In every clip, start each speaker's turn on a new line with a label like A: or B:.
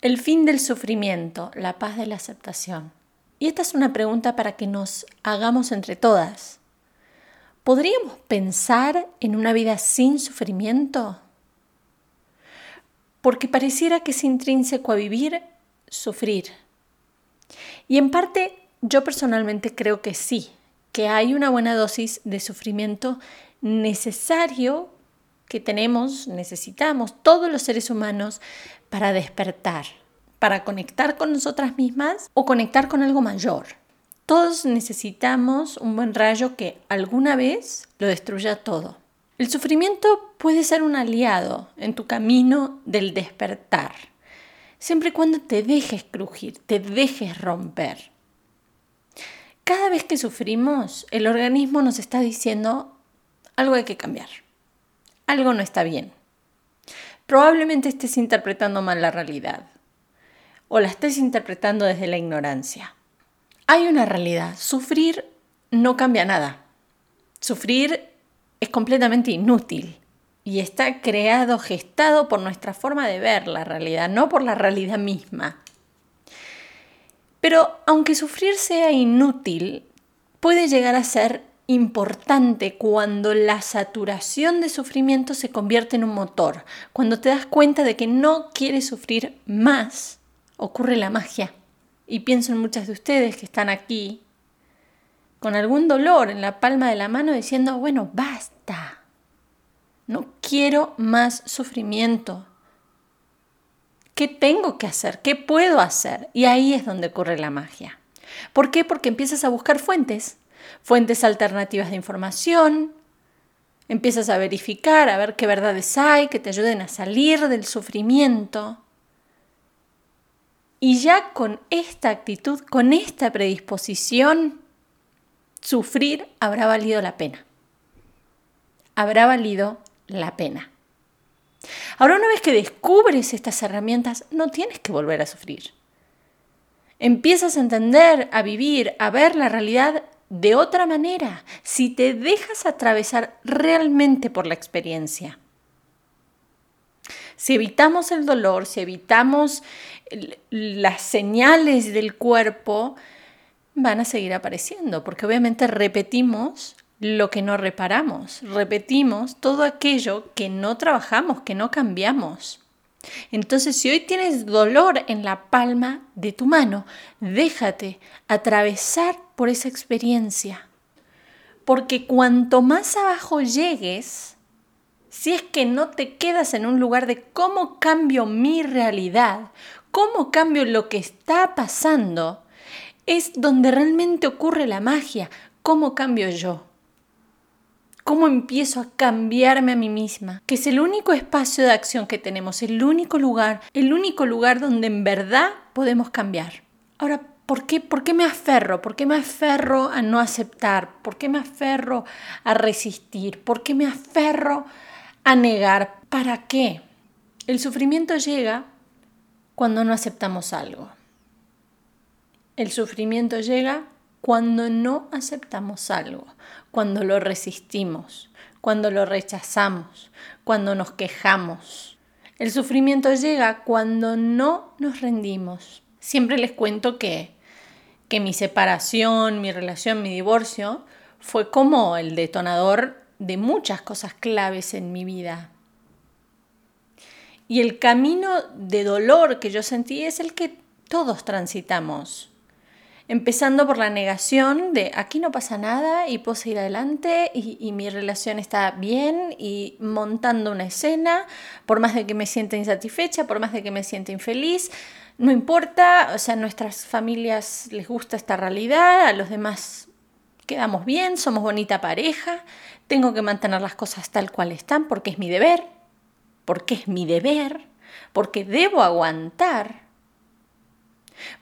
A: El fin del sufrimiento, la paz de la aceptación. Y esta es una pregunta para que nos hagamos entre todas. ¿Podríamos pensar en una vida sin sufrimiento? Porque pareciera que es intrínseco a vivir sufrir. Y en parte yo personalmente creo que sí, que hay una buena dosis de sufrimiento necesario que tenemos, necesitamos todos los seres humanos para despertar, para conectar con nosotras mismas o conectar con algo mayor. Todos necesitamos un buen rayo que alguna vez lo destruya todo. El sufrimiento puede ser un aliado en tu camino del despertar, siempre y cuando te dejes crujir, te dejes romper. Cada vez que sufrimos, el organismo nos está diciendo algo hay que cambiar, algo no está bien. Probablemente estés interpretando mal la realidad o la estés interpretando desde la ignorancia. Hay una realidad, sufrir no cambia nada. Sufrir es completamente inútil y está creado, gestado por nuestra forma de ver la realidad, no por la realidad misma. Pero aunque sufrir sea inútil, puede llegar a ser importante cuando la saturación de sufrimiento se convierte en un motor, cuando te das cuenta de que no quieres sufrir más, ocurre la magia. Y pienso en muchas de ustedes que están aquí con algún dolor en la palma de la mano diciendo, bueno, basta, no quiero más sufrimiento, ¿Qué tengo que hacer? ¿Qué puedo hacer? Y ahí es donde ocurre la magia. ¿Por qué? Porque empiezas a buscar fuentes, fuentes alternativas de información, empiezas a verificar, a ver qué verdades hay que te ayuden a salir del sufrimiento. Y ya con esta actitud, con esta predisposición, sufrir habrá valido la pena. Habrá valido la pena. Ahora, una vez que descubres estas herramientas, no tienes que volver a sufrir. Empiezas a entender, a vivir, a ver la realidad de otra manera, si te dejas atravesar realmente por la experiencia. Si evitamos el dolor, si evitamos las señales del cuerpo, van a seguir apareciendo, porque obviamente repetimos lo que no reparamos, repetimos todo aquello que no trabajamos, que no cambiamos. Entonces, si hoy tienes dolor en la palma de tu mano, déjate atravesar por esa experiencia. Porque cuanto más abajo llegues, si es que no te quedas en un lugar de cómo cambio mi realidad, cómo cambio lo que está pasando, es donde realmente ocurre la magia, cómo cambio yo. ¿Cómo empiezo a cambiarme a mí misma? Que es el único espacio de acción que tenemos, el único lugar, el único lugar donde en verdad podemos cambiar. Ahora, ¿por qué, ¿por qué me aferro? ¿Por qué me aferro a no aceptar? ¿Por qué me aferro a resistir? ¿Por qué me aferro a negar? ¿Para qué? El sufrimiento llega cuando no aceptamos algo. El sufrimiento llega cuando no aceptamos algo, cuando lo resistimos, cuando lo rechazamos, cuando nos quejamos. El sufrimiento llega cuando no nos rendimos. Siempre les cuento que, que mi separación, mi relación, mi divorcio fue como el detonador de muchas cosas claves en mi vida. Y el camino de dolor que yo sentí es el que todos transitamos empezando por la negación de aquí no pasa nada y puedo seguir adelante y, mi relación está bien y montando una escena, por más de que me sienta insatisfecha, por más de que me sienta infeliz, no importa, o sea, a nuestras familias les gusta esta realidad, a los demás quedamos bien, somos bonita pareja, tengo que mantener las cosas tal cual están porque es mi deber, porque es mi deber, porque debo aguantar,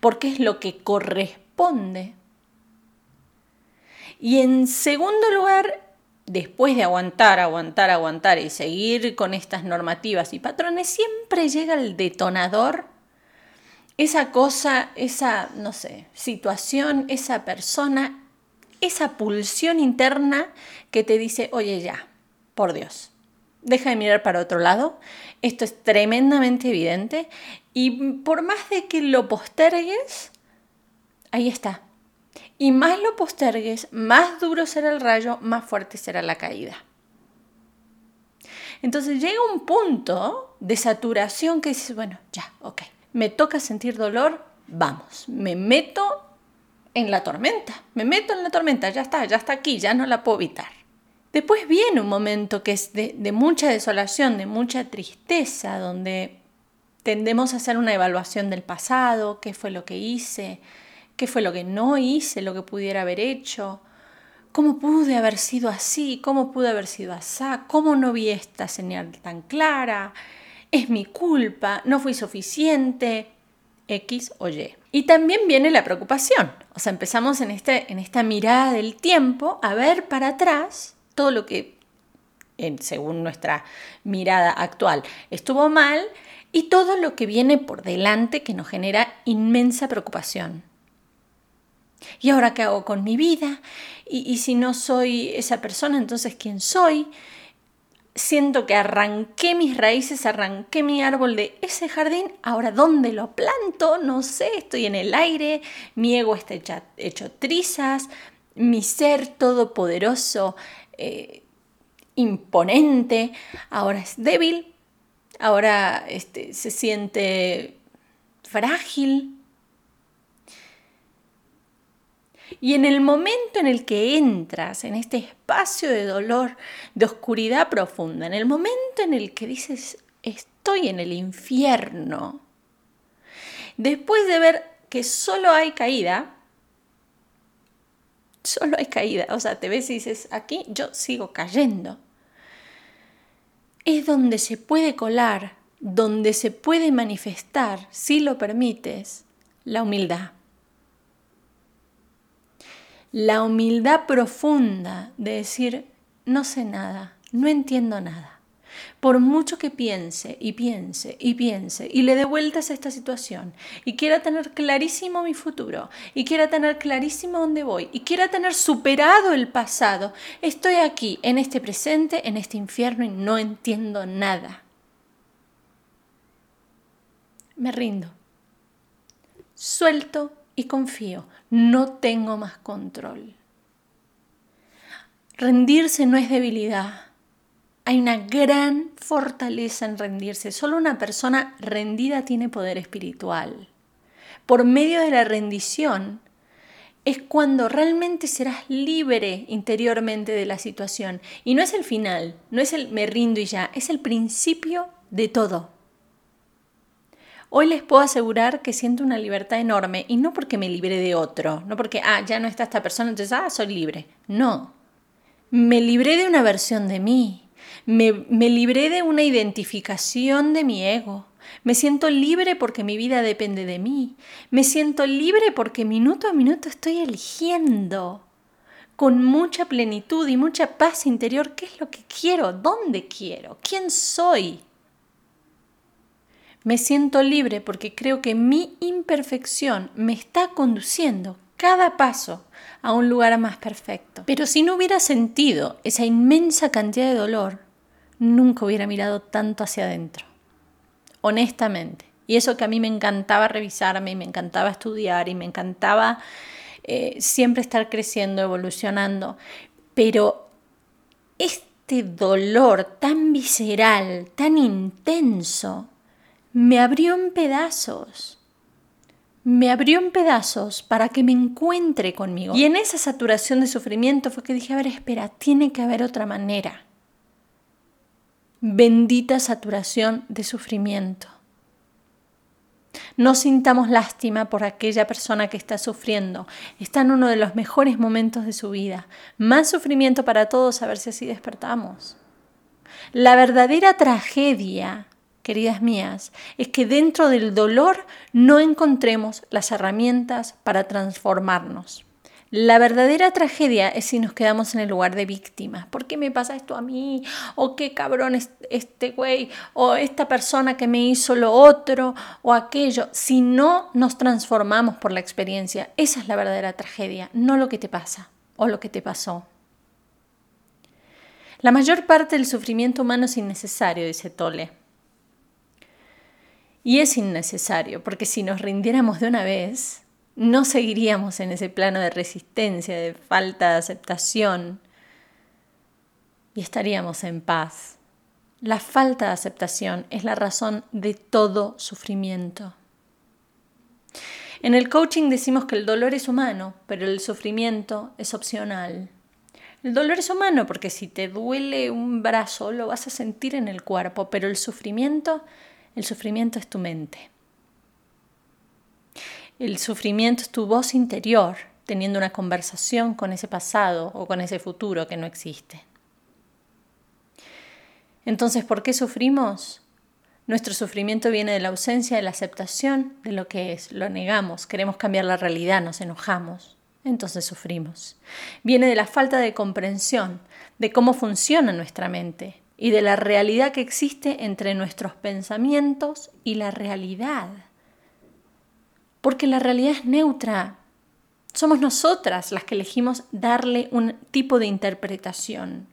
A: porque es lo que corresponde y en segundo lugar, después de aguantar, aguantar, aguantar y seguir con estas normativas y patrones, siempre llega el detonador, esa cosa, esa, no sé, situación, esa persona, esa pulsión interna que te dice, oye ya, por Dios, deja de mirar para otro lado. Esto es tremendamente evidente y por más de que lo postergues, ahí está. Y más lo postergues, más duro será el rayo, más fuerte será la caída. Entonces llega un punto de saturación que dices, bueno, ya, ok, me toca sentir dolor, vamos, me meto en la tormenta, me meto en la tormenta, ya está, ya está aquí, ya no la puedo evitar. Después viene un momento que es de, de mucha desolación, de mucha tristeza, donde tendemos a hacer una evaluación del pasado, qué fue lo que hice, qué fue lo que no hice, lo que pudiera haber hecho, cómo pude haber sido así, cómo pude haber sido así, cómo no vi esta señal tan clara, es mi culpa, no fui suficiente, X o Y. Y también viene la preocupación, o sea, empezamos en, este, en esta mirada del tiempo a ver para atrás todo lo que, según nuestra mirada actual, estuvo mal y todo lo que viene por delante que nos genera inmensa preocupación. ¿Y ahora qué hago con mi vida? ¿Y, si no soy esa persona, entonces quién soy? Siento que arranqué mis raíces, arranqué mi árbol de ese jardín, ahora ¿dónde lo planto? No sé, estoy en el aire, mi ego está hecho trizas, mi ser todopoderoso, eh, imponente, ahora es débil, ahora este, se siente frágil. Y en el momento en el que entras en este espacio de dolor, de oscuridad profunda, en el momento en el que dices, estoy en el infierno, después de ver que solo hay caída, solo hay caída, o sea, te ves y dices, aquí yo sigo cayendo es donde se puede colar, donde se puede manifestar, si lo permites, la humildad. La humildad profunda de decir, no sé nada, no entiendo nada. Por mucho que piense y piense y piense y le dé vueltas a esta situación y quiera tener clarísimo mi futuro y quiera tener clarísimo dónde voy y quiera tener superado el pasado, estoy aquí en este presente, en este infierno y no entiendo nada. Me rindo. Suelto y confío. No tengo más control. Rendirse no es debilidad hay una gran fortaleza en rendirse. Solo una persona rendida tiene poder espiritual. Por medio de la rendición es cuando realmente serás libre interiormente de la situación. Y no es el final, no es el me rindo y ya, es el principio de todo. Hoy les puedo asegurar que siento una libertad enorme y no porque me libre de otro, no porque, ah, ya no está esta persona, entonces, ah, soy libre. No, me libré de una versión de mí, me, libré de una identificación de mi ego. Me siento libre porque mi vida depende de mí. Me siento libre porque minuto a minuto estoy eligiendo con mucha plenitud y mucha paz interior qué es lo que quiero, dónde quiero, quién soy. Me siento libre porque creo que mi imperfección me está conduciendo cada paso a un lugar más perfecto. Pero si no hubiera sentido esa inmensa cantidad de dolor, nunca hubiera mirado tanto hacia adentro. Honestamente. Y eso que a mí me encantaba revisarme y me encantaba estudiar y me encantaba eh, siempre estar creciendo, evolucionando. Pero este dolor tan visceral, tan intenso, me abrió en pedazos me abrió en pedazos para que me encuentre conmigo. Y en esa saturación de sufrimiento fue que dije, a ver, espera, tiene que haber otra manera. Bendita saturación de sufrimiento. No sintamos lástima por aquella persona que está sufriendo. Está en uno de los mejores momentos de su vida. Más sufrimiento para todos, a ver si así despertamos. La verdadera tragedia queridas mías, es que dentro del dolor no encontremos las herramientas para transformarnos. La verdadera tragedia es si nos quedamos en el lugar de víctimas. ¿Por qué me pasa esto a mí? ¿O qué cabrón este güey? ¿O esta persona que me hizo lo otro? ¿O aquello? Si no nos transformamos por la experiencia, esa es la verdadera tragedia, no lo que te pasa o lo que te pasó. La mayor parte del sufrimiento humano es innecesario, dice Tole. Y es innecesario, porque si nos rindiéramos de una vez, no seguiríamos en ese plano de resistencia, de falta de aceptación, y estaríamos en paz. La falta de aceptación es la razón de todo sufrimiento. En el coaching decimos que el dolor es humano, pero el sufrimiento es opcional. El dolor es humano porque si te duele un brazo lo vas a sentir en el cuerpo, pero el sufrimiento, el sufrimiento es tu mente. El sufrimiento es tu voz interior teniendo una conversación con ese pasado o con ese futuro que no existe. Entonces, ¿por qué sufrimos? Nuestro sufrimiento viene de la ausencia de la aceptación de lo que es, lo negamos, queremos cambiar la realidad, nos enojamos, entonces sufrimos. Viene de la falta de comprensión de cómo funciona nuestra mente y de la realidad que existe entre nuestros pensamientos y la realidad. Porque la realidad es neutra. Somos nosotras las que elegimos darle un tipo de interpretación.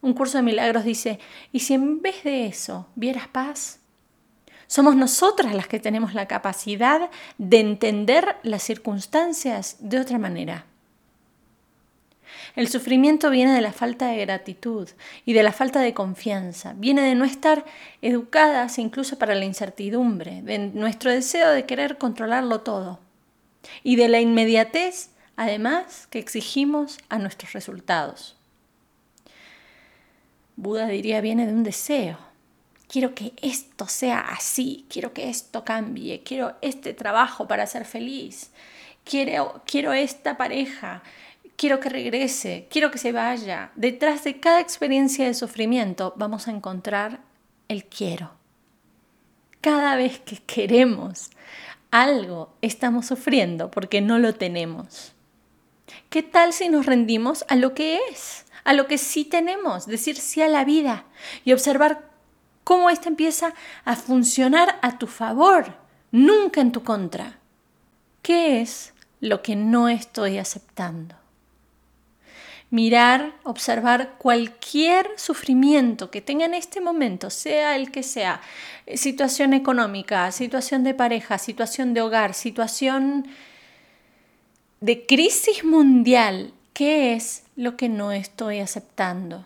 A: Un curso de milagros dice, ¿y si en vez de eso vieras paz? Somos nosotras las que tenemos la capacidad de entender las circunstancias de otra manera. El sufrimiento viene de la falta de gratitud y de la falta de confianza, viene de no estar educadas incluso para la incertidumbre, de nuestro deseo de querer controlarlo todo y de la inmediatez, además, que exigimos a nuestros resultados. Buda diría viene de un deseo, quiero que esto sea así, quiero que esto cambie, quiero este trabajo para ser feliz, quiero, quiero esta pareja, quiero que regrese, quiero que se vaya. Detrás de cada experiencia de sufrimiento vamos a encontrar el quiero. Cada vez que queremos algo, estamos sufriendo porque no lo tenemos. ¿Qué tal si nos rendimos a lo que es, a lo que sí tenemos, decir sí a la vida y observar cómo ésta empieza a funcionar a tu favor, nunca en tu contra. ¿Qué es lo que no estoy aceptando? Mirar, observar cualquier sufrimiento que tenga en este momento, sea el que sea, eh, situación económica, situación de pareja, situación de hogar, situación de crisis mundial, ¿qué es lo que no estoy aceptando?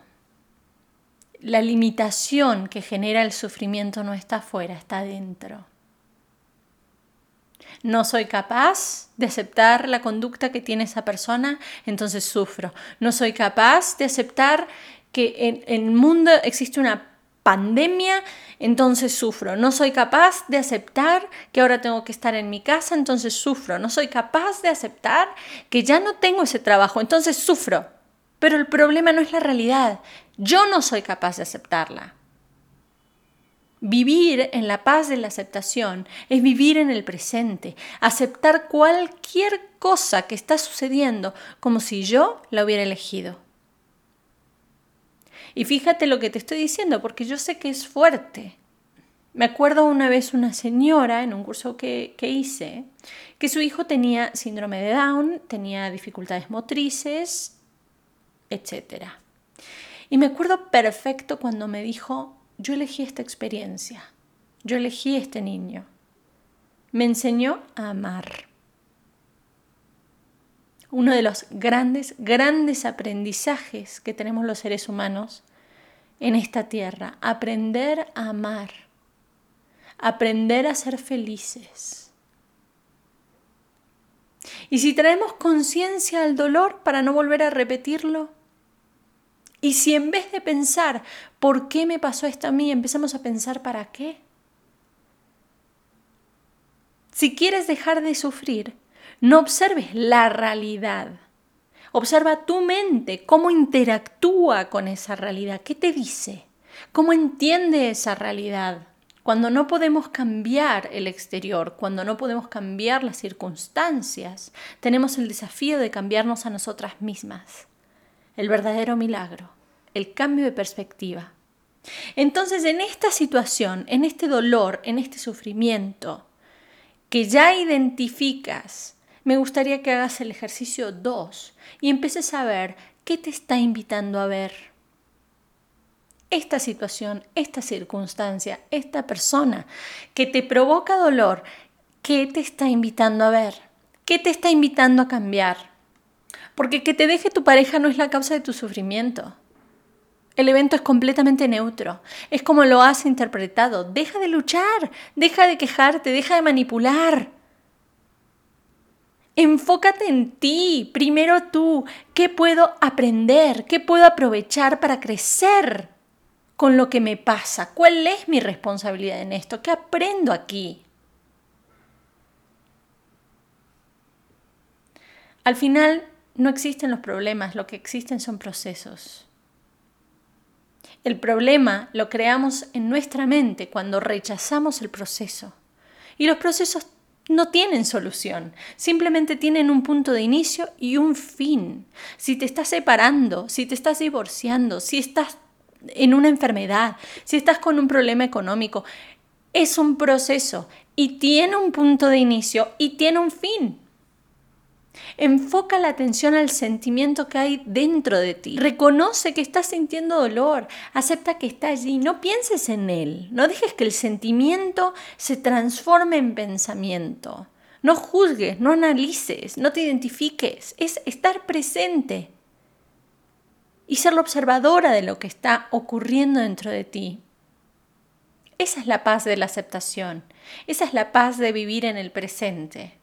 A: la limitación que genera el sufrimiento no está afuera, está dentro. No soy capaz de aceptar la conducta que tiene esa persona, entonces sufro. No soy capaz de aceptar que en, el mundo existe una pandemia, entonces sufro. No soy capaz de aceptar que ahora tengo que estar en mi casa, entonces sufro. No soy capaz de aceptar que ya no tengo ese trabajo, entonces sufro. Pero el problema no es la realidad, yo no soy capaz de aceptarla. Vivir en la paz de la aceptación es vivir en el presente, aceptar cualquier cosa que está sucediendo como si yo la hubiera elegido. Y fíjate lo que te estoy diciendo, porque yo sé que es fuerte. Me acuerdo una vez una señora en un curso que, que hice, que su hijo tenía síndrome de Down, tenía dificultades motrices, etc. Y me acuerdo perfecto cuando me dijo, yo elegí esta experiencia, yo elegí este niño. Me enseñó a amar. Uno de los grandes, grandes aprendizajes que tenemos los seres humanos en esta tierra, aprender a amar, aprender a ser felices. Y si traemos conciencia al dolor para no volver a repetirlo, y si en vez de pensar, ¿por qué me pasó esto a mí? empezamos a pensar, ¿para qué? Si quieres dejar de sufrir, no observes la realidad. Observa tu mente, cómo interactúa con esa realidad, qué te dice, cómo entiende esa realidad. Cuando no podemos cambiar el exterior, cuando no podemos cambiar las circunstancias, tenemos el desafío de cambiarnos a nosotras mismas el verdadero milagro, el cambio de perspectiva. Entonces, en esta situación, en este dolor, en este sufrimiento que ya identificas, me gustaría que hagas el ejercicio 2 y empieces a ver qué te está invitando a ver. esta situación, esta circunstancia, esta persona que te provoca dolor, ¿qué te está invitando a ver? ¿Qué te está invitando a cambiar? Porque que te deje tu pareja no es la causa de tu sufrimiento. El evento es completamente neutro. Es como lo has interpretado. Deja de luchar, deja de quejarte, deja de manipular. Enfócate en ti, primero tú. ¿Qué puedo aprender? ¿Qué puedo aprovechar para crecer con lo que me pasa? ¿Cuál es mi responsabilidad en esto? ¿Qué aprendo aquí? Al final no existen los problemas, lo que existen son procesos. El problema lo creamos en nuestra mente cuando rechazamos el proceso. Y los procesos no tienen solución, simplemente tienen un punto de inicio y un fin. Si te estás separando, si te estás divorciando, si estás en una enfermedad, si estás con un problema económico, es un proceso y tiene un punto de inicio y tiene un fin. Enfoca la atención al sentimiento que hay dentro de ti. Reconoce que estás sintiendo dolor. Acepta que está allí. No pienses en él. No dejes que el sentimiento se transforme en pensamiento. No juzgues, no analices, no te identifiques. Es estar presente y ser la observadora de lo que está ocurriendo dentro de ti. Esa es la paz de la aceptación. Esa es la paz de vivir en el presente.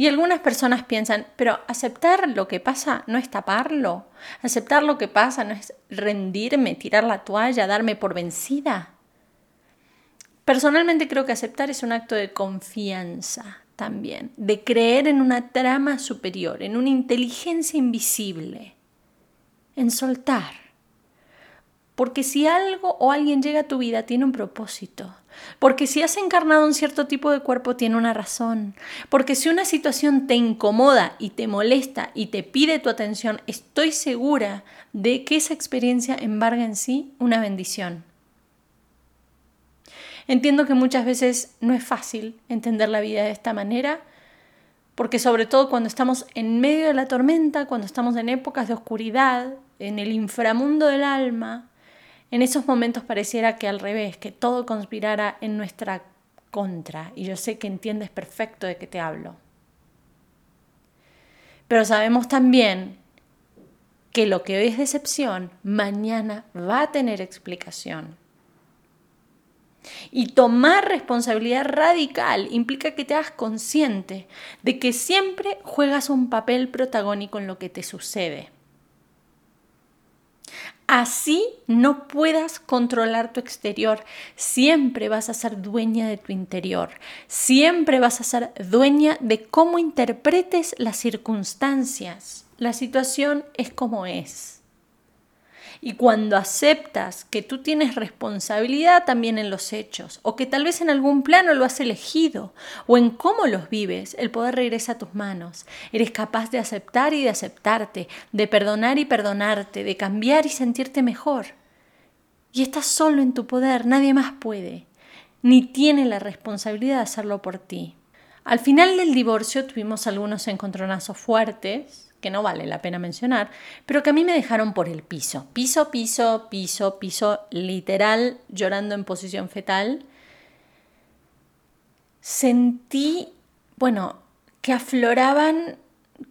A: Y algunas personas piensan, pero aceptar lo que pasa no es taparlo. Aceptar lo que pasa no es rendirme, tirar la toalla, darme por vencida. Personalmente creo que aceptar es un acto de confianza también, de creer en una trama superior, en una inteligencia invisible, en soltar. Porque si algo o alguien llega a tu vida, tiene un propósito. Porque si has encarnado un cierto tipo de cuerpo, tiene una razón. Porque si una situación te incomoda y te molesta y te pide tu atención, estoy segura de que esa experiencia embarga en sí una bendición. Entiendo que muchas veces no es fácil entender la vida de esta manera, porque sobre todo cuando estamos en medio de la tormenta, cuando estamos en épocas de oscuridad, en el inframundo del alma, en esos momentos pareciera que al revés, que todo conspirara en nuestra contra. Y yo sé que entiendes perfecto de qué te hablo. Pero sabemos también que lo que hoy es decepción, mañana va a tener explicación. Y tomar responsabilidad radical implica que te hagas consciente de que siempre juegas un papel protagónico en lo que te sucede. Así no puedas controlar tu exterior. Siempre vas a ser dueña de tu interior. Siempre vas a ser dueña de cómo interpretes las circunstancias. La situación es como es. Y cuando aceptas que tú tienes responsabilidad también en los hechos, o que tal vez en algún plano lo has elegido, o en cómo los vives, el poder regresa a tus manos. Eres capaz de aceptar y de aceptarte, de perdonar y perdonarte, de cambiar y sentirte mejor. Y estás solo en tu poder, nadie más puede, ni tiene la responsabilidad de hacerlo por ti. Al final del divorcio tuvimos algunos encontronazos fuertes, que no vale la pena mencionar, pero que a mí me dejaron por el piso. Piso, piso, piso, piso, literal, llorando en posición fetal. Sentí, bueno, que afloraban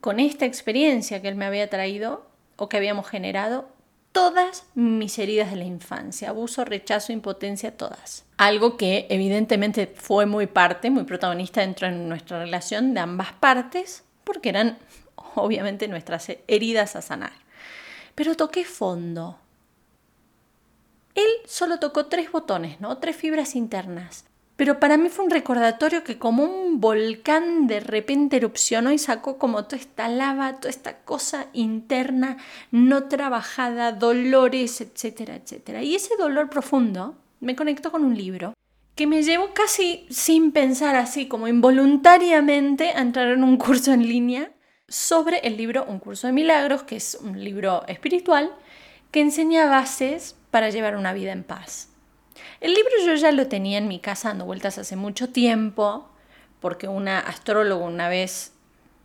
A: con esta experiencia que él me había traído o que habíamos generado todas mis heridas de la infancia, abuso, rechazo, impotencia, todas. Algo que evidentemente fue muy parte, muy protagonista dentro de nuestra relación de ambas partes, porque eran obviamente nuestras heridas a sanar. Pero toqué fondo. Él solo tocó tres botones, ¿no? Tres fibras internas. Pero para mí fue un recordatorio que como un volcán de repente erupcionó y sacó como toda esta lava, toda esta cosa interna no trabajada, dolores, etcétera, etcétera. Y ese dolor profundo me conectó con un libro que me llevó casi sin pensar así, como involuntariamente a entrar en un curso en línea sobre el libro Un curso de milagros, que es un libro espiritual que enseña bases para llevar una vida en paz. El libro yo ya lo tenía en mi casa dando vueltas hace mucho tiempo, porque una astróloga una vez,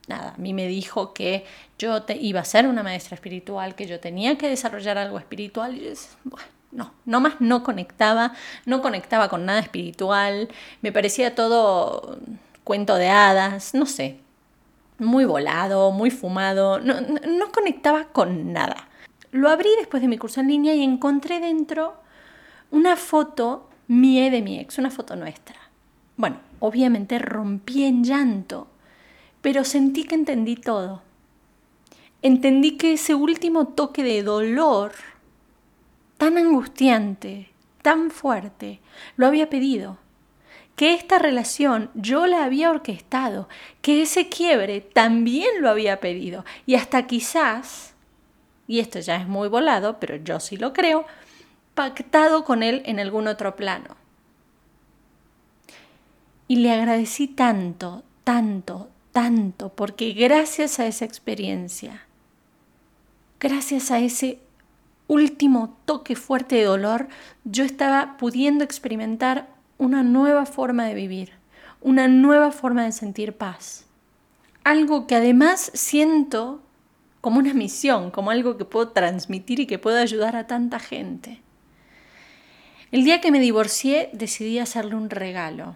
A: nada, a mí me dijo que yo te, iba a ser una maestra espiritual, que yo tenía que desarrollar algo espiritual. Y yo, no, no más no conectaba, no conectaba con nada espiritual, me parecía todo cuento de hadas, no sé, muy volado, muy fumado, no, no, conectaba con nada. Lo abrí después de mi curso en línea y encontré dentro una foto mía de mi ex, una foto nuestra. Bueno, obviamente rompí en llanto, pero sentí que entendí todo. Entendí que ese último toque de dolor tan angustiante, tan fuerte, lo había pedido. Que esta relación yo la había orquestado, que ese quiebre también lo había pedido. Y hasta quizás, y esto ya es muy volado, pero yo sí lo creo, pactado con él en algún otro plano. Y le agradecí tanto, tanto, tanto, porque gracias a esa experiencia, gracias a ese último toque fuerte de dolor, yo estaba pudiendo experimentar una nueva forma de vivir, una nueva forma de sentir paz. Algo que además siento como una misión, como algo que puedo transmitir y que puedo ayudar a tanta gente. El día que me divorcié decidí hacerle un regalo.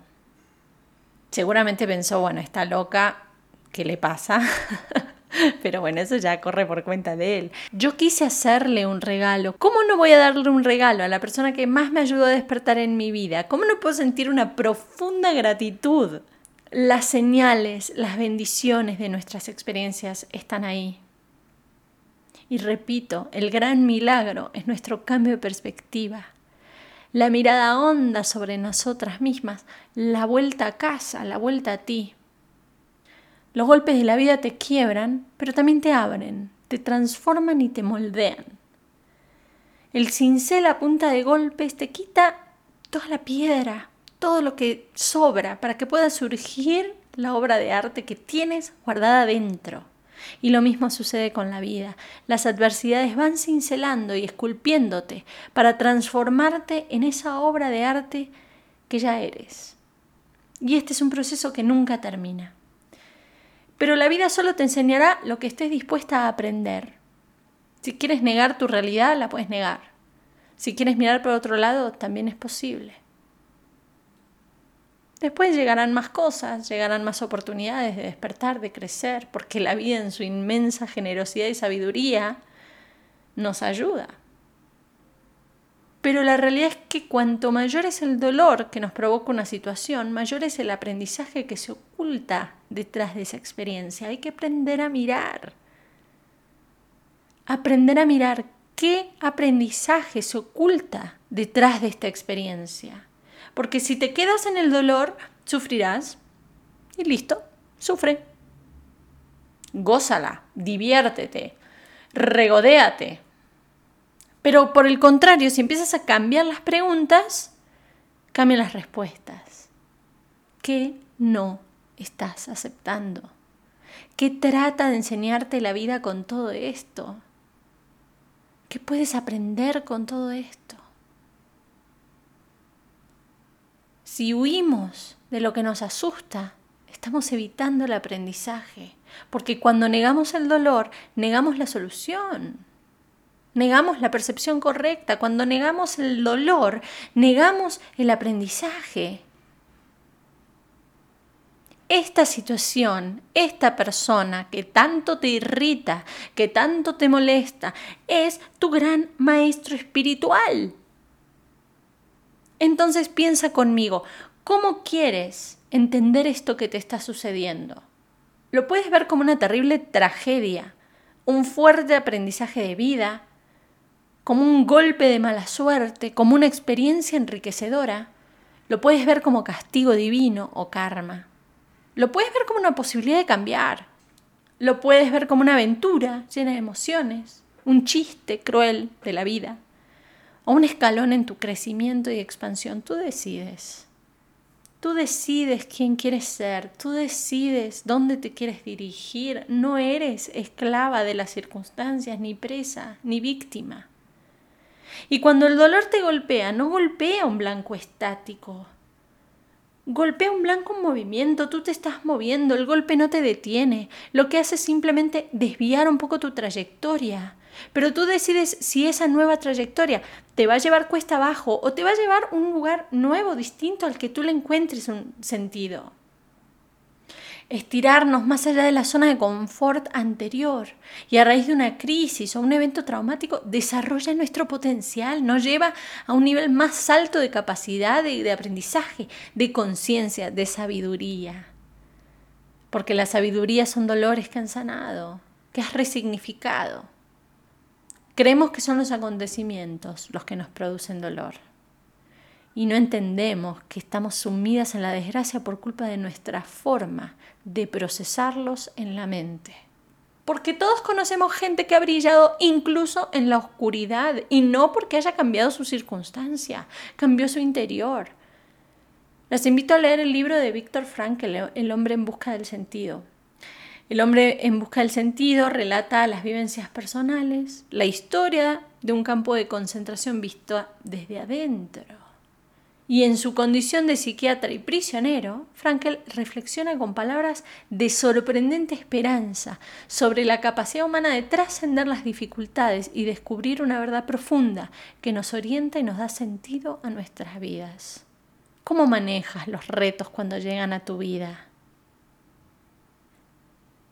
A: Seguramente pensó, bueno, está loca, ¿qué le pasa? Pero bueno, eso ya corre por cuenta de él. Yo quise hacerle un regalo. ¿Cómo no voy a darle un regalo a la persona que más me ayudó a despertar en mi vida? ¿Cómo no puedo sentir una profunda gratitud? Las señales, las bendiciones de nuestras experiencias están ahí. Y repito, el gran milagro es nuestro cambio de perspectiva. La mirada honda sobre nosotras mismas, la vuelta a casa, la vuelta a ti. Los golpes de la vida te quiebran, pero también te abren, te transforman y te moldean. El cincel a punta de golpes te quita toda la piedra, todo lo que sobra para que pueda surgir la obra de arte que tienes guardada dentro. Y lo mismo sucede con la vida. Las adversidades van cincelando y esculpiéndote para transformarte en esa obra de arte que ya eres. Y este es un proceso que nunca termina. Pero la vida solo te enseñará lo que estés dispuesta a aprender. Si quieres negar tu realidad, la puedes negar. Si quieres mirar por otro lado, también es posible. Después llegarán más cosas, llegarán más oportunidades de despertar, de crecer, porque la vida en su inmensa generosidad y sabiduría nos ayuda. Pero la realidad es que cuanto mayor es el dolor que nos provoca una situación, mayor es el aprendizaje que se oculta detrás de esa experiencia. Hay que aprender a mirar. Aprender a mirar qué aprendizaje se oculta detrás de esta experiencia. Porque si te quedas en el dolor, sufrirás y listo, sufre. Gózala, diviértete, regodéate, pero por el contrario, si empiezas a cambiar las preguntas, cambian las respuestas. ¿Qué no estás aceptando? ¿Qué trata de enseñarte la vida con todo esto? ¿Qué puedes aprender con todo esto? Si huimos de lo que nos asusta, estamos evitando el aprendizaje, porque cuando negamos el dolor, negamos la solución negamos la percepción correcta, cuando negamos el dolor, negamos el aprendizaje. Esta situación, esta persona que tanto te irrita, que tanto te molesta, es tu gran maestro espiritual. Entonces piensa conmigo, ¿cómo quieres entender esto que te está sucediendo? Lo puedes ver como una terrible tragedia, un fuerte aprendizaje de vida, como un golpe de mala suerte, como una experiencia enriquecedora, lo puedes ver como castigo divino o karma. Lo puedes ver como una posibilidad de cambiar. Lo puedes ver como una aventura llena de emociones, un chiste cruel de la vida, o un escalón en tu crecimiento y expansión. Tú decides. Tú decides quién quieres ser, tú decides dónde te quieres dirigir. No eres esclava de las circunstancias, ni presa, ni víctima. Y cuando el dolor te golpea, no golpea un blanco estático. golpea un blanco en movimiento, tú te estás moviendo, el golpe no te detiene, lo que hace es simplemente desviar un poco tu trayectoria. Pero tú decides si esa nueva trayectoria te va a llevar cuesta abajo o te va a llevar a un lugar nuevo, distinto al que tú le encuentres un sentido estirarnos más allá de la zona de confort anterior y a raíz de una crisis o un evento traumático desarrolla nuestro potencial, nos lleva a un nivel más alto de capacidad, de, de aprendizaje, de conciencia, de sabiduría. Porque la sabiduría son dolores que han sanado, que has resignificado. Creemos que son los acontecimientos los que nos producen dolor y no entendemos que estamos sumidas en la desgracia por culpa de nuestra forma de procesarlos en la mente. Porque todos conocemos gente que ha brillado incluso en la oscuridad y no porque haya cambiado su circunstancia, cambió su interior. Les invito a leer el libro de Víctor Frankl, El hombre en busca del sentido. El hombre en busca del sentido relata las vivencias personales, la historia de un campo de concentración visto desde adentro y en su condición de psiquiatra y prisionero, Frankel reflexiona con palabras de sorprendente esperanza sobre la capacidad humana de trascender las dificultades y descubrir una verdad profunda que nos orienta y nos da sentido a nuestras vidas. ¿Cómo manejas los retos cuando llegan a tu vida?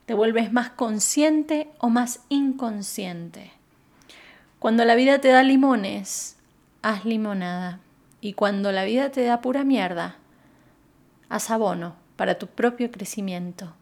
A: ¿Te vuelves más consciente o más inconsciente? Cuando la vida te da limones, haz limonada. Y cuando la vida te da pura mierda, haz abono para tu propio crecimiento.